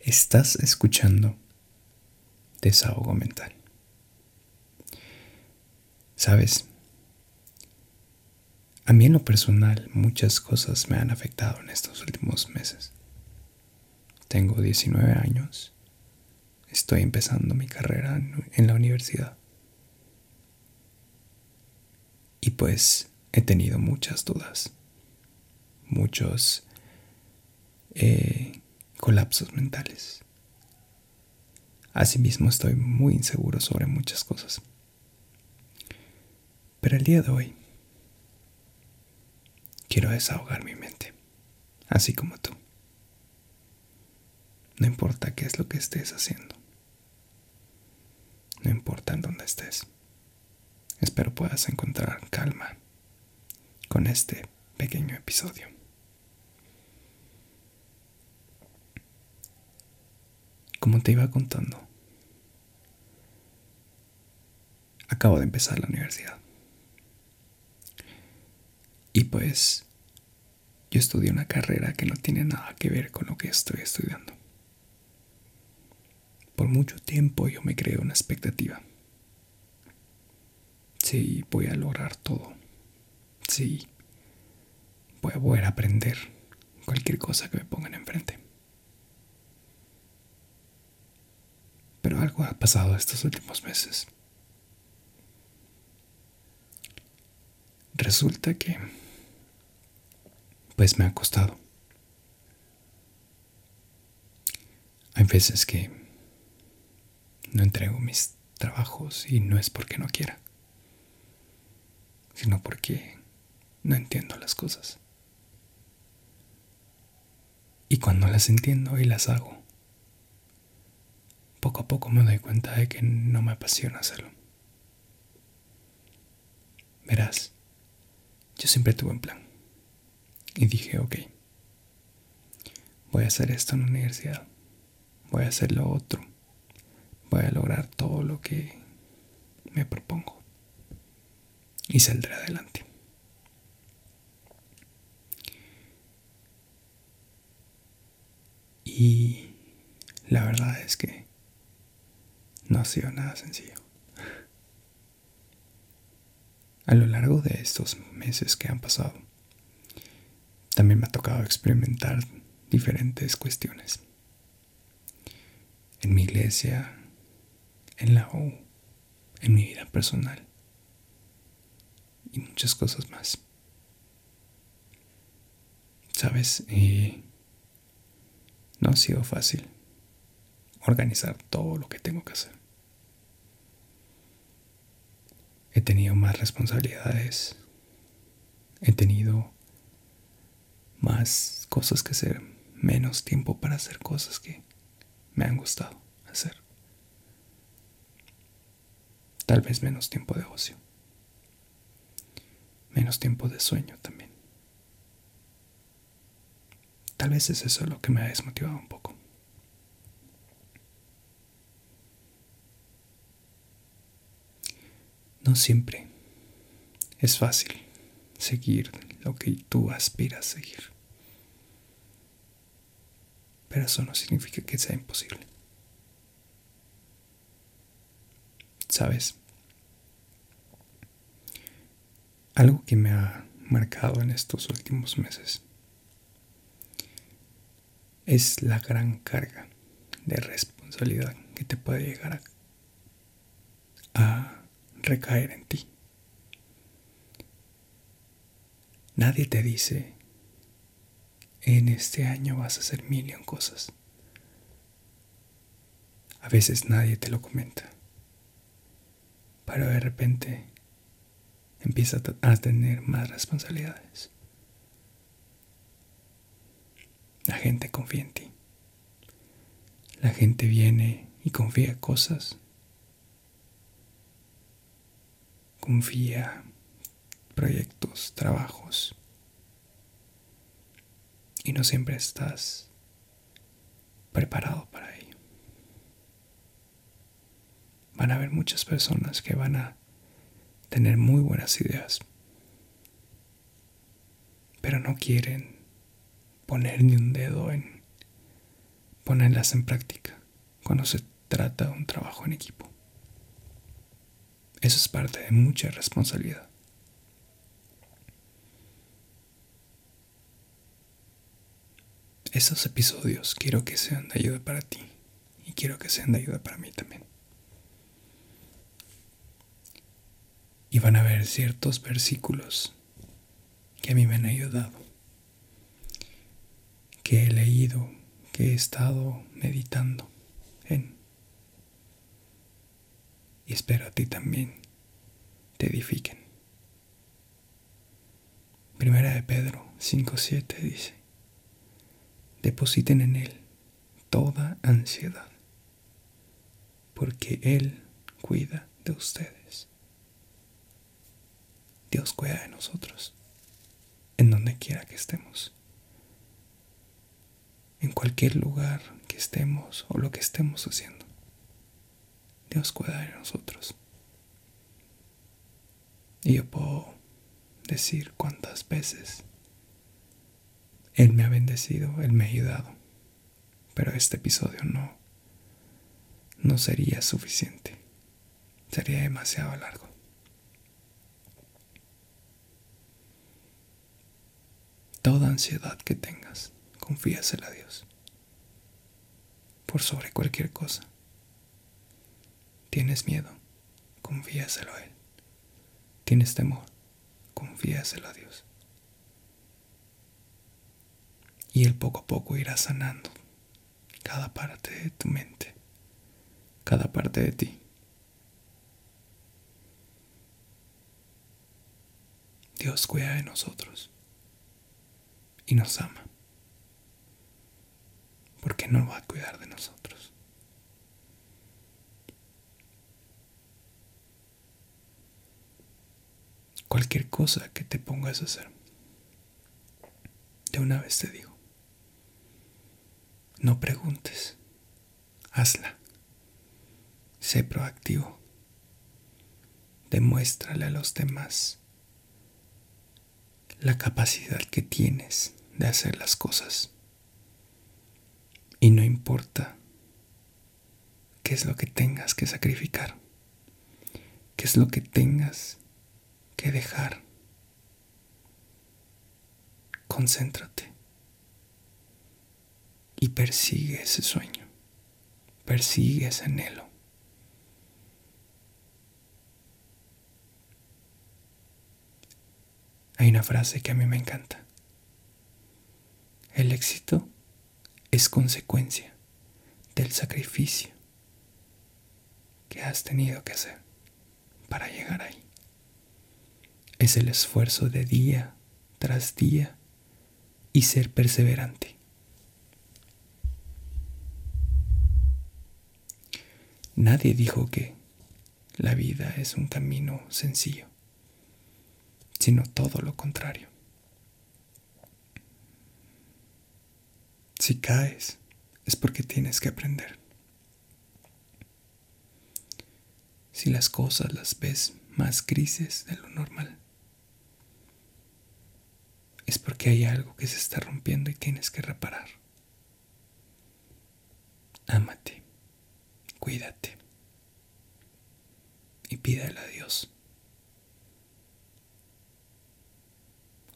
Estás escuchando Desahogo Mental. Sabes, a mí en lo personal muchas cosas me han afectado en estos últimos meses. Tengo 19 años, estoy empezando mi carrera en la universidad. Y pues he tenido muchas dudas, muchos eh, colapsos mentales. Asimismo estoy muy inseguro sobre muchas cosas. Pero el día de hoy quiero desahogar mi mente, así como tú. No importa qué es lo que estés haciendo. No importa en dónde estés. Espero puedas encontrar calma con este pequeño episodio. Como te iba contando, acabo de empezar la universidad. Y pues yo estudié una carrera que no tiene nada que ver con lo que estoy estudiando. Por mucho tiempo yo me creé una expectativa Sí, voy a lograr todo. Sí, voy a poder aprender cualquier cosa que me pongan enfrente. Pero algo ha pasado estos últimos meses. Resulta que, pues me ha costado. Hay veces que no entrego mis trabajos y no es porque no quiera sino porque no entiendo las cosas. Y cuando las entiendo y las hago, poco a poco me doy cuenta de que no me apasiona hacerlo. Verás, yo siempre tuve un plan. Y dije, ok, voy a hacer esto en la universidad, voy a hacer lo otro, voy a lograr todo lo que me propongo y saldré adelante. Y la verdad es que ha sido nada sencillo. A lo largo de estos meses que han pasado, también me ha tocado experimentar diferentes cuestiones. En mi iglesia, en la U, en mi vida personal y muchas cosas más. Sabes, eh, no ha sido fácil organizar todo lo que tengo que hacer. He tenido más responsabilidades, he tenido más cosas que hacer, menos tiempo para hacer cosas que me han gustado hacer. Tal vez menos tiempo de ocio menos tiempo de sueño también. Tal vez es eso lo que me ha desmotivado un poco. No siempre es fácil seguir lo que tú aspiras a seguir. Pero eso no significa que sea imposible. ¿Sabes? Algo que me ha marcado en estos últimos meses es la gran carga de responsabilidad que te puede llegar a, recaer en ti. Nadie te dice, en este año vas a hacer mil cosas. A veces nadie te lo comenta. Pero de repente empieza a tener más responsabilidades. La gente confía en ti. La gente viene y confía cosas. Confía proyectos, trabajos. Y no siempre estás preparado para ello. Van a haber muchas personas que van a tener muy buenas ideas, pero no quieren poner ni un dedo en ponerlas en práctica cuando se trata de un trabajo en equipo. Eso es parte de mucha responsabilidad. Esos episodios quiero que sean de ayuda para ti y quiero que sean de ayuda para mí también. Y van a haber ciertos versículos que a mí me han ayudado, que he leído, que he estado meditando en. Y espero a ti también te edifiquen. Primera de Pedro 5.7 dice, depositen en Él toda ansiedad, porque Él cuida de ustedes. Dios cuida de nosotros, en donde quiera que estemos, en cualquier lugar que estemos o lo que estemos haciendo. Dios cuida de nosotros. Y yo puedo decir cuántas veces Él me ha bendecido, Él me ha ayudado. Pero este episodio no, no sería suficiente. Sería demasiado largo. Toda ansiedad que tengas, confíasela a Dios. Por sobre cualquier cosa. ¿Tienes miedo? Confíaselo a Él. ¿Tienes temor? Confíaselo a Dios. Y Él poco a poco irá sanando cada parte de tu mente, cada parte de ti. Dios cuida de nosotros y nos ama. Porque no va a cuidar de nosotros. Cualquier cosa que te pongas a hacer, de una vez te digo, no preguntes, hazla. Sé proactivo. Demuéstrale a los demás la capacidad que tienes de hacer las cosas. Y no importa qué es lo que tengas que sacrificar, qué es lo que tengas que dejar. Concéntrate y persigue ese sueño, persigue ese anhelo. Hay una frase que a mí me encanta. El éxito es consecuencia del sacrificio que has tenido que hacer para llegar ahí. Es el esfuerzo de día tras día y ser perseverante. Nadie dijo que la vida es un camino sencillo sino todo lo contrario. Si caes, es porque tienes que aprender. Si las cosas las ves más grises de lo normal, es porque hay algo que se está rompiendo y tienes que reparar. Ámate, cuídate y pídele a Dios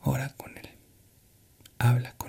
Ora con Él. Habla con